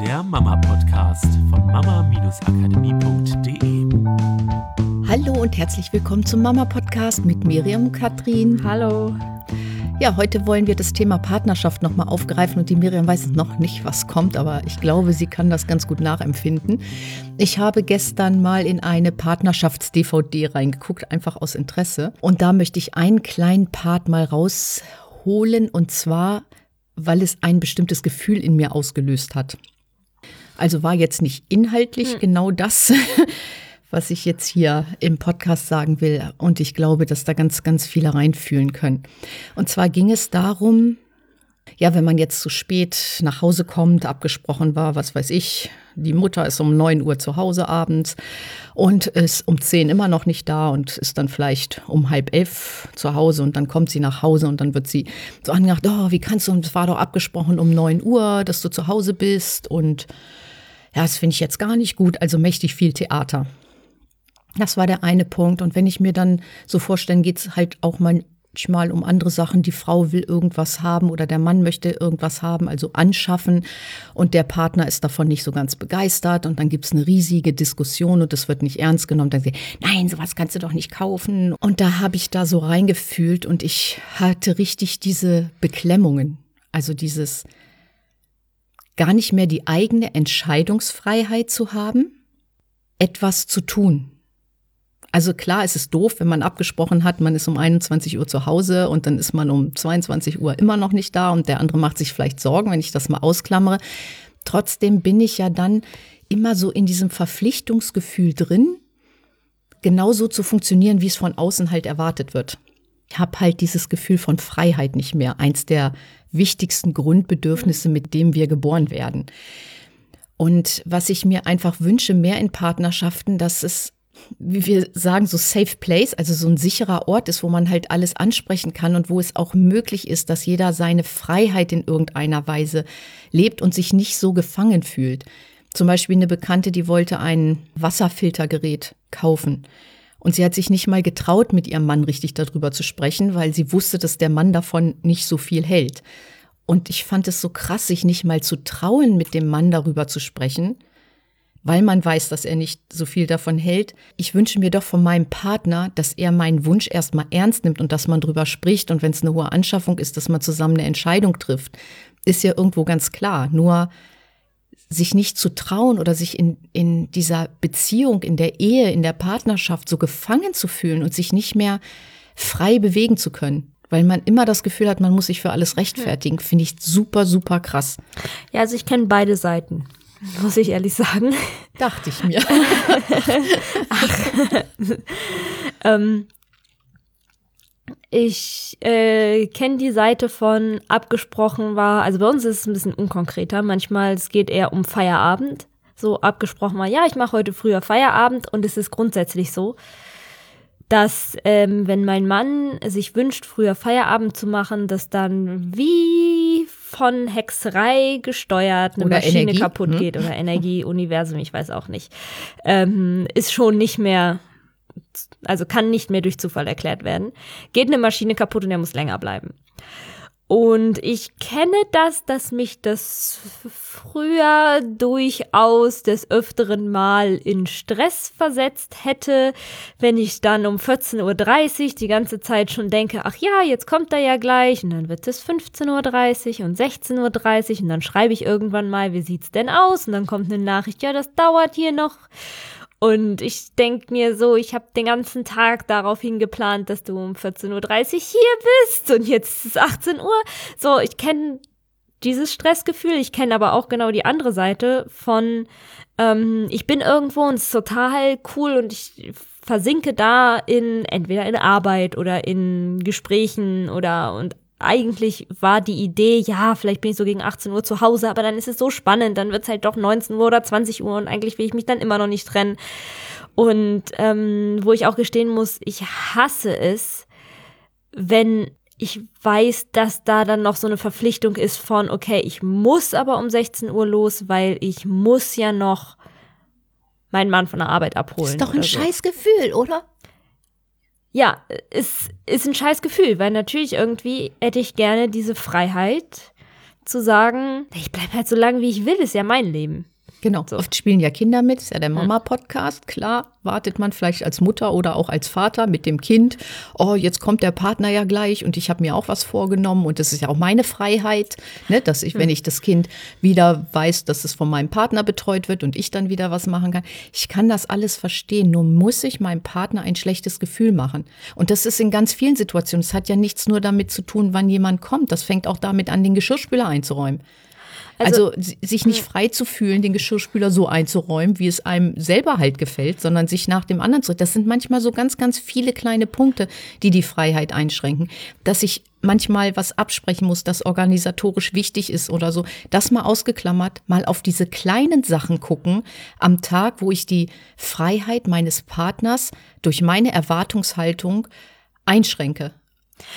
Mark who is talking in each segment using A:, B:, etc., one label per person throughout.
A: der Mama-Podcast von mama-akademie.de.
B: Hallo und herzlich willkommen zum Mama-Podcast mit Miriam und Katrin.
C: Hallo.
B: Ja, heute wollen wir das Thema Partnerschaft nochmal aufgreifen und die Miriam weiß noch nicht, was kommt, aber ich glaube, sie kann das ganz gut nachempfinden. Ich habe gestern mal in eine Partnerschafts-DVD reingeguckt, einfach aus Interesse. Und da möchte ich einen kleinen Part mal rausholen und zwar, weil es ein bestimmtes Gefühl in mir ausgelöst hat. Also war jetzt nicht inhaltlich hm. genau das, was ich jetzt hier im Podcast sagen will. Und ich glaube, dass da ganz, ganz viele reinfühlen können. Und zwar ging es darum, ja, wenn man jetzt zu spät nach Hause kommt, abgesprochen war, was weiß ich, die Mutter ist um neun Uhr zu Hause abends und ist um zehn immer noch nicht da und ist dann vielleicht um halb elf zu Hause und dann kommt sie nach Hause und dann wird sie so angedacht, oh, wie kannst du, und es war doch abgesprochen um neun Uhr, dass du zu Hause bist und das finde ich jetzt gar nicht gut, also mächtig viel Theater. Das war der eine Punkt. Und wenn ich mir dann so vorstelle, geht es halt auch manchmal um andere Sachen. Die Frau will irgendwas haben oder der Mann möchte irgendwas haben, also anschaffen. Und der Partner ist davon nicht so ganz begeistert. Und dann gibt es eine riesige Diskussion und das wird nicht ernst genommen. Dann sagt nein, sowas kannst du doch nicht kaufen. Und da habe ich da so reingefühlt und ich hatte richtig diese Beklemmungen. Also dieses gar nicht mehr die eigene Entscheidungsfreiheit zu haben, etwas zu tun. Also klar, es ist doof, wenn man abgesprochen hat, man ist um 21 Uhr zu Hause und dann ist man um 22 Uhr immer noch nicht da und der andere macht sich vielleicht Sorgen, wenn ich das mal ausklammere. Trotzdem bin ich ja dann immer so in diesem Verpflichtungsgefühl drin, genauso zu funktionieren, wie es von außen halt erwartet wird. Habe halt dieses Gefühl von Freiheit nicht mehr, eins der wichtigsten Grundbedürfnisse, mit dem wir geboren werden. Und was ich mir einfach wünsche, mehr in Partnerschaften, dass es wie wir sagen, so safe place, also so ein sicherer Ort ist, wo man halt alles ansprechen kann und wo es auch möglich ist, dass jeder seine Freiheit in irgendeiner Weise lebt und sich nicht so gefangen fühlt. Zum Beispiel eine Bekannte, die wollte ein Wasserfiltergerät kaufen. Und sie hat sich nicht mal getraut, mit ihrem Mann richtig darüber zu sprechen, weil sie wusste, dass der Mann davon nicht so viel hält. Und ich fand es so krass, sich nicht mal zu trauen, mit dem Mann darüber zu sprechen weil man weiß, dass er nicht so viel davon hält. Ich wünsche mir doch von meinem Partner, dass er meinen Wunsch erstmal ernst nimmt und dass man drüber spricht und wenn es eine hohe Anschaffung ist, dass man zusammen eine Entscheidung trifft. Ist ja irgendwo ganz klar. Nur sich nicht zu trauen oder sich in, in dieser Beziehung, in der Ehe, in der Partnerschaft so gefangen zu fühlen und sich nicht mehr frei bewegen zu können. Weil man immer das Gefühl hat, man muss sich für alles rechtfertigen, finde ich super, super krass.
C: Ja, also ich kenne beide Seiten muss ich ehrlich sagen.
B: Dachte ich mir.
C: Ach. ähm, ich äh, kenne die Seite von abgesprochen war, also bei uns ist es ein bisschen unkonkreter. Manchmal es geht eher um Feierabend. So abgesprochen war, ja, ich mache heute früher Feierabend und es ist grundsätzlich so, dass ähm, wenn mein Mann sich wünscht, früher Feierabend zu machen, dass dann wie von Hexerei gesteuert eine oder Maschine Energie. kaputt hm? geht oder Energie, Universum, ich weiß auch nicht, ähm, ist schon nicht mehr, also kann nicht mehr durch Zufall erklärt werden. Geht eine Maschine kaputt und er muss länger bleiben. Und ich kenne das, dass mich das früher durchaus des öfteren Mal in Stress versetzt hätte, wenn ich dann um 14.30 Uhr die ganze Zeit schon denke, ach ja, jetzt kommt er ja gleich und dann wird es 15.30 Uhr und 16.30 Uhr und dann schreibe ich irgendwann mal, wie sieht's denn aus? Und dann kommt eine Nachricht, ja, das dauert hier noch. Und ich denke mir so, ich habe den ganzen Tag darauf hingeplant, dass du um 14.30 Uhr hier bist und jetzt ist es 18 Uhr. So, ich kenne dieses Stressgefühl, ich kenne aber auch genau die andere Seite von, ähm, ich bin irgendwo und es ist total cool und ich versinke da in entweder in Arbeit oder in Gesprächen oder und eigentlich war die Idee, ja, vielleicht bin ich so gegen 18 Uhr zu Hause, aber dann ist es so spannend, dann wird es halt doch 19 Uhr oder 20 Uhr und eigentlich will ich mich dann immer noch nicht trennen. Und ähm, wo ich auch gestehen muss, ich hasse es, wenn ich weiß, dass da dann noch so eine Verpflichtung ist von, okay, ich muss aber um 16 Uhr los, weil ich muss ja noch meinen Mann von der Arbeit abholen.
B: Ist doch ein so. scheiß Gefühl, oder?
C: Ja, es ist ein scheiß Gefühl, weil natürlich irgendwie hätte ich gerne diese Freiheit zu sagen, ich bleibe halt so lange, wie ich will, ist ja mein Leben.
B: Genau. So. Oft spielen ja Kinder mit, ist ja der Mama-Podcast. Klar, wartet man vielleicht als Mutter oder auch als Vater mit dem Kind. Oh, jetzt kommt der Partner ja gleich und ich habe mir auch was vorgenommen und das ist ja auch meine Freiheit, ne, dass ich, wenn ich das Kind wieder weiß, dass es von meinem Partner betreut wird und ich dann wieder was machen kann. Ich kann das alles verstehen, nur muss ich meinem Partner ein schlechtes Gefühl machen. Und das ist in ganz vielen Situationen. Es hat ja nichts nur damit zu tun, wann jemand kommt. Das fängt auch damit an, den Geschirrspüler einzuräumen. Also, also sich nicht frei zu fühlen, den Geschirrspüler so einzuräumen, wie es einem selber halt gefällt, sondern sich nach dem anderen zu. Das sind manchmal so ganz, ganz viele kleine Punkte, die die Freiheit einschränken. Dass ich manchmal was absprechen muss, das organisatorisch wichtig ist oder so. Das mal ausgeklammert, mal auf diese kleinen Sachen gucken am Tag, wo ich die Freiheit meines Partners durch meine Erwartungshaltung einschränke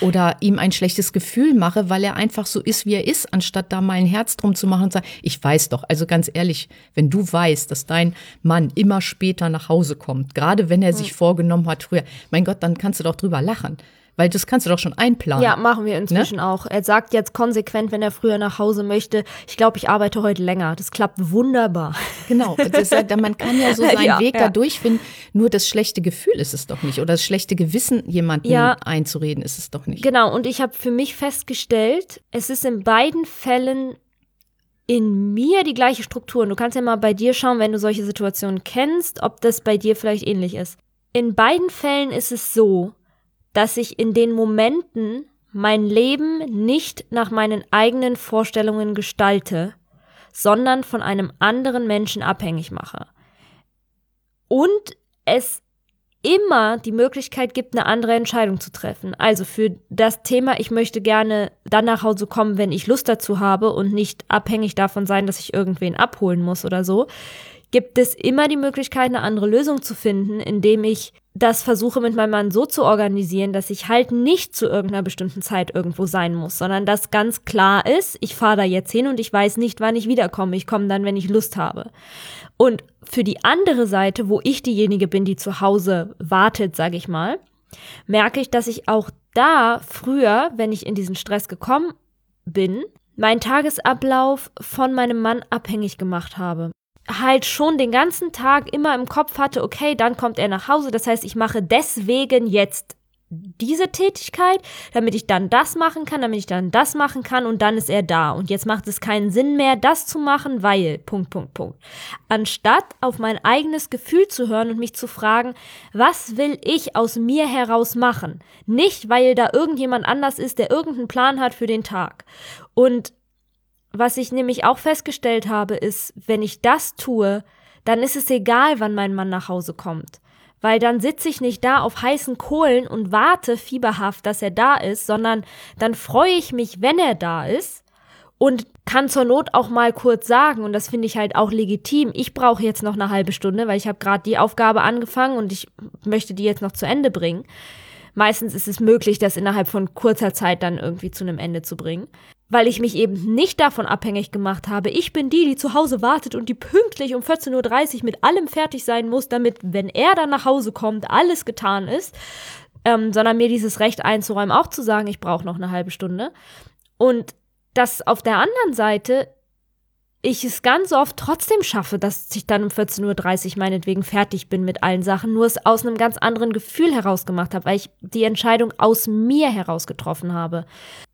B: oder ihm ein schlechtes Gefühl mache, weil er einfach so ist, wie er ist, anstatt da mal ein Herz drum zu machen und sagen, ich weiß doch, also ganz ehrlich, wenn du weißt, dass dein Mann immer später nach Hause kommt, gerade wenn er sich vorgenommen hat früher, mein Gott, dann kannst du doch drüber lachen. Weil das kannst du doch schon einplanen.
C: Ja, machen wir inzwischen ne? auch. Er sagt jetzt konsequent, wenn er früher nach Hause möchte, ich glaube, ich arbeite heute länger. Das klappt wunderbar.
B: Genau. Ist, man kann ja so seinen ja, Weg ja. da durchfinden. Nur das schlechte Gefühl ist es doch nicht. Oder das schlechte Gewissen, jemanden ja, einzureden, ist es doch nicht.
C: Genau. Und ich habe für mich festgestellt, es ist in beiden Fällen in mir die gleiche Struktur. Und du kannst ja mal bei dir schauen, wenn du solche Situationen kennst, ob das bei dir vielleicht ähnlich ist. In beiden Fällen ist es so, dass ich in den Momenten mein Leben nicht nach meinen eigenen Vorstellungen gestalte, sondern von einem anderen Menschen abhängig mache. Und es immer die Möglichkeit gibt, eine andere Entscheidung zu treffen. Also für das Thema, ich möchte gerne dann nach Hause kommen, wenn ich Lust dazu habe und nicht abhängig davon sein, dass ich irgendwen abholen muss oder so, gibt es immer die Möglichkeit, eine andere Lösung zu finden, indem ich das versuche mit meinem Mann so zu organisieren, dass ich halt nicht zu irgendeiner bestimmten Zeit irgendwo sein muss, sondern dass ganz klar ist, ich fahre da jetzt hin und ich weiß nicht, wann ich wiederkomme. Ich komme dann, wenn ich Lust habe. Und für die andere Seite, wo ich diejenige bin, die zu Hause wartet, sage ich mal, merke ich, dass ich auch da früher, wenn ich in diesen Stress gekommen bin, meinen Tagesablauf von meinem Mann abhängig gemacht habe halt schon den ganzen Tag immer im Kopf hatte, okay, dann kommt er nach Hause. Das heißt, ich mache deswegen jetzt diese Tätigkeit, damit ich dann das machen kann, damit ich dann das machen kann und dann ist er da. Und jetzt macht es keinen Sinn mehr, das zu machen, weil, Punkt, Punkt, Punkt. Anstatt auf mein eigenes Gefühl zu hören und mich zu fragen, was will ich aus mir heraus machen? Nicht, weil da irgendjemand anders ist, der irgendeinen Plan hat für den Tag. Und was ich nämlich auch festgestellt habe, ist, wenn ich das tue, dann ist es egal, wann mein Mann nach Hause kommt. Weil dann sitze ich nicht da auf heißen Kohlen und warte fieberhaft, dass er da ist, sondern dann freue ich mich, wenn er da ist und kann zur Not auch mal kurz sagen, und das finde ich halt auch legitim, ich brauche jetzt noch eine halbe Stunde, weil ich habe gerade die Aufgabe angefangen und ich möchte die jetzt noch zu Ende bringen. Meistens ist es möglich, das innerhalb von kurzer Zeit dann irgendwie zu einem Ende zu bringen weil ich mich eben nicht davon abhängig gemacht habe. Ich bin die, die zu Hause wartet und die pünktlich um 14.30 Uhr mit allem fertig sein muss, damit, wenn er dann nach Hause kommt, alles getan ist. Ähm, sondern mir dieses Recht einzuräumen, auch zu sagen, ich brauche noch eine halbe Stunde. Und dass auf der anderen Seite ich es ganz oft trotzdem schaffe, dass ich dann um 14.30 Uhr meinetwegen fertig bin mit allen Sachen, nur es aus einem ganz anderen Gefühl heraus gemacht habe, weil ich die Entscheidung aus mir heraus getroffen habe.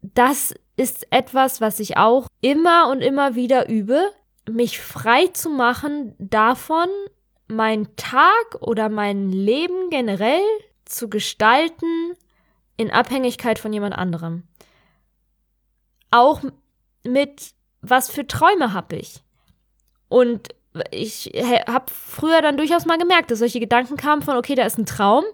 C: Das ist etwas, was ich auch immer und immer wieder übe, mich frei zu machen davon, meinen Tag oder mein Leben generell zu gestalten in Abhängigkeit von jemand anderem. Auch mit was für Träume habe ich? Und ich habe früher dann durchaus mal gemerkt, dass solche Gedanken kamen von, okay, da ist ein Traum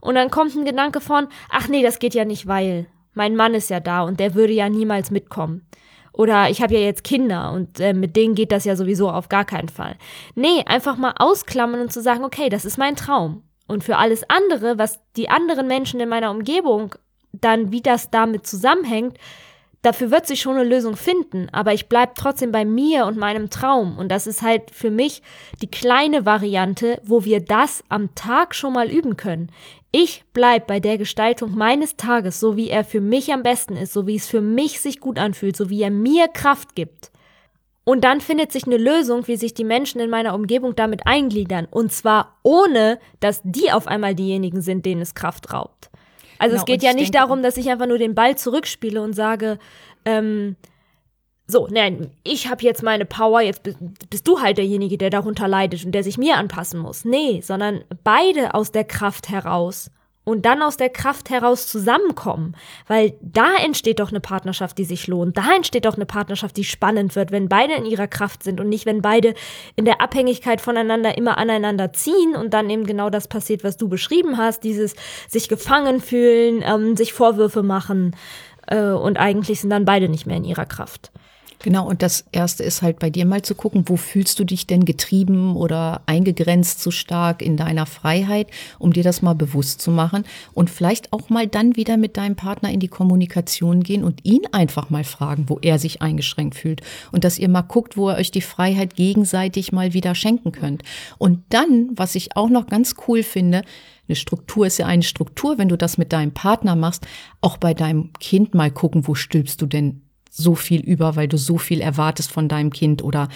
C: und dann kommt ein Gedanke von, ach nee, das geht ja nicht, weil mein Mann ist ja da und der würde ja niemals mitkommen. Oder ich habe ja jetzt Kinder und äh, mit denen geht das ja sowieso auf gar keinen Fall. Nee, einfach mal ausklammern und zu sagen, okay, das ist mein Traum. Und für alles andere, was die anderen Menschen in meiner Umgebung dann, wie das damit zusammenhängt, dafür wird sich schon eine Lösung finden, aber ich bleibe trotzdem bei mir und meinem Traum. Und das ist halt für mich die kleine Variante, wo wir das am Tag schon mal üben können. Ich bleib bei der Gestaltung meines Tages, so wie er für mich am besten ist, so wie es für mich sich gut anfühlt, so wie er mir Kraft gibt. Und dann findet sich eine Lösung, wie sich die Menschen in meiner Umgebung damit eingliedern. Und zwar ohne, dass die auf einmal diejenigen sind, denen es Kraft raubt. Also genau, es geht ja nicht darum, dass ich einfach nur den Ball zurückspiele und sage, ähm, so, nein, ich habe jetzt meine Power, jetzt bist du halt derjenige, der darunter leidet und der sich mir anpassen muss. Nee, sondern beide aus der Kraft heraus und dann aus der Kraft heraus zusammenkommen, weil da entsteht doch eine Partnerschaft, die sich lohnt. Da entsteht doch eine Partnerschaft, die spannend wird, wenn beide in ihrer Kraft sind und nicht, wenn beide in der Abhängigkeit voneinander immer aneinander ziehen und dann eben genau das passiert, was du beschrieben hast, dieses sich gefangen fühlen, ähm, sich Vorwürfe machen äh, und eigentlich sind dann beide nicht mehr in ihrer Kraft.
B: Genau, und das Erste ist halt bei dir mal zu gucken, wo fühlst du dich denn getrieben oder eingegrenzt zu stark in deiner Freiheit, um dir das mal bewusst zu machen und vielleicht auch mal dann wieder mit deinem Partner in die Kommunikation gehen und ihn einfach mal fragen, wo er sich eingeschränkt fühlt und dass ihr mal guckt, wo ihr euch die Freiheit gegenseitig mal wieder schenken könnt. Und dann, was ich auch noch ganz cool finde, eine Struktur ist ja eine Struktur, wenn du das mit deinem Partner machst, auch bei deinem Kind mal gucken, wo stülpst du denn so viel über, weil du so viel erwartest von deinem Kind oder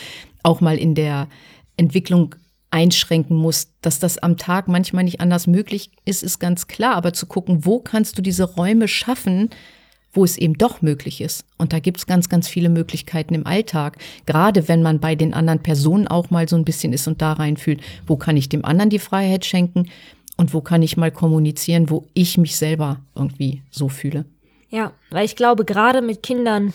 B: auch mal in der Entwicklung einschränken musst, dass das am Tag manchmal nicht anders möglich ist, ist ganz klar. Aber zu gucken, wo kannst du diese Räume schaffen, wo es eben doch möglich ist. Und da gibt's ganz, ganz viele Möglichkeiten im Alltag. Gerade wenn man bei den anderen Personen auch mal so ein bisschen ist und da reinfühlt, wo kann ich dem anderen die Freiheit schenken und wo kann ich mal kommunizieren, wo ich mich selber irgendwie so fühle.
C: Ja, weil ich glaube, gerade mit Kindern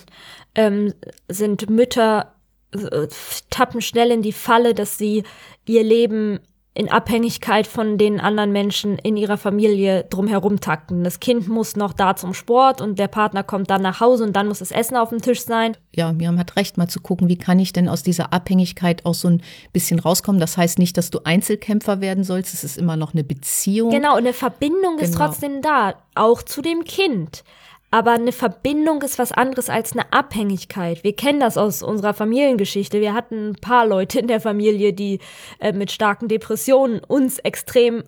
C: ähm, sind Mütter äh, tappen schnell in die Falle, dass sie ihr Leben in Abhängigkeit von den anderen Menschen in ihrer Familie drumherum takten. Das Kind muss noch da zum Sport und der Partner kommt dann nach Hause und dann muss das Essen auf dem Tisch sein.
B: Ja, Miriam hat recht, mal zu gucken, wie kann ich denn aus dieser Abhängigkeit auch so ein bisschen rauskommen. Das heißt nicht, dass du Einzelkämpfer werden sollst, es ist immer noch eine Beziehung.
C: Genau, eine Verbindung genau. ist trotzdem da, auch zu dem Kind. Aber eine Verbindung ist was anderes als eine Abhängigkeit. Wir kennen das aus unserer Familiengeschichte. Wir hatten ein paar Leute in der Familie, die äh, mit starken Depressionen uns extrem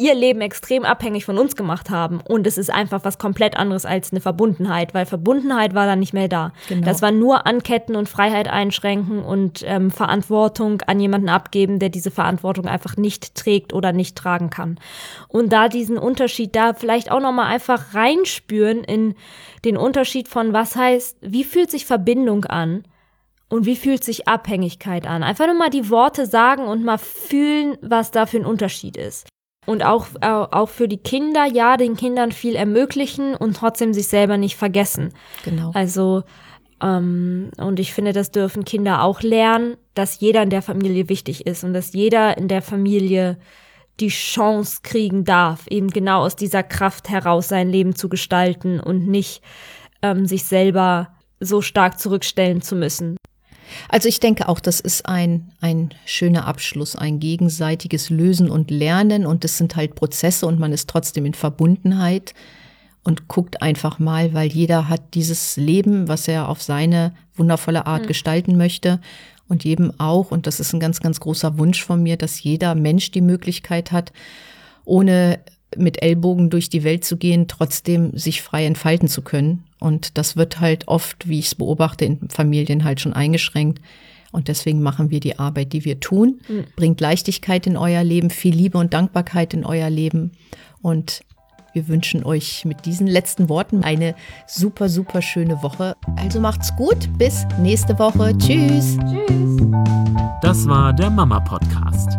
C: ihr Leben extrem abhängig von uns gemacht haben. Und es ist einfach was komplett anderes als eine Verbundenheit, weil Verbundenheit war dann nicht mehr da. Genau. Das war nur anketten und Freiheit einschränken und ähm, Verantwortung an jemanden abgeben, der diese Verantwortung einfach nicht trägt oder nicht tragen kann. Und da diesen Unterschied da vielleicht auch nochmal einfach reinspüren in den Unterschied von was heißt, wie fühlt sich Verbindung an? Und wie fühlt sich Abhängigkeit an? Einfach nur mal die Worte sagen und mal fühlen, was da für ein Unterschied ist und auch, äh, auch für die Kinder, ja, den Kindern viel ermöglichen und trotzdem sich selber nicht vergessen.
B: Genau.
C: Also, ähm, und ich finde, das dürfen Kinder auch lernen, dass jeder in der Familie wichtig ist und dass jeder in der Familie die Chance kriegen darf, eben genau aus dieser Kraft heraus sein Leben zu gestalten und nicht ähm, sich selber so stark zurückstellen zu müssen.
B: Also ich denke auch, das ist ein, ein schöner Abschluss, ein gegenseitiges Lösen und Lernen. Und das sind halt Prozesse und man ist trotzdem in Verbundenheit und guckt einfach mal, weil jeder hat dieses Leben, was er auf seine wundervolle Art mhm. gestalten möchte. Und jedem auch, und das ist ein ganz, ganz großer Wunsch von mir, dass jeder Mensch die Möglichkeit hat, ohne mit Ellbogen durch die Welt zu gehen, trotzdem sich frei entfalten zu können. Und das wird halt oft, wie ich es beobachte, in Familien halt schon eingeschränkt. Und deswegen machen wir die Arbeit, die wir tun. Mhm. Bringt Leichtigkeit in euer Leben, viel Liebe und Dankbarkeit in euer Leben. Und wir wünschen euch mit diesen letzten Worten eine super, super schöne Woche. Also macht's gut. Bis nächste Woche. Tschüss. Tschüss.
A: Das war der Mama Podcast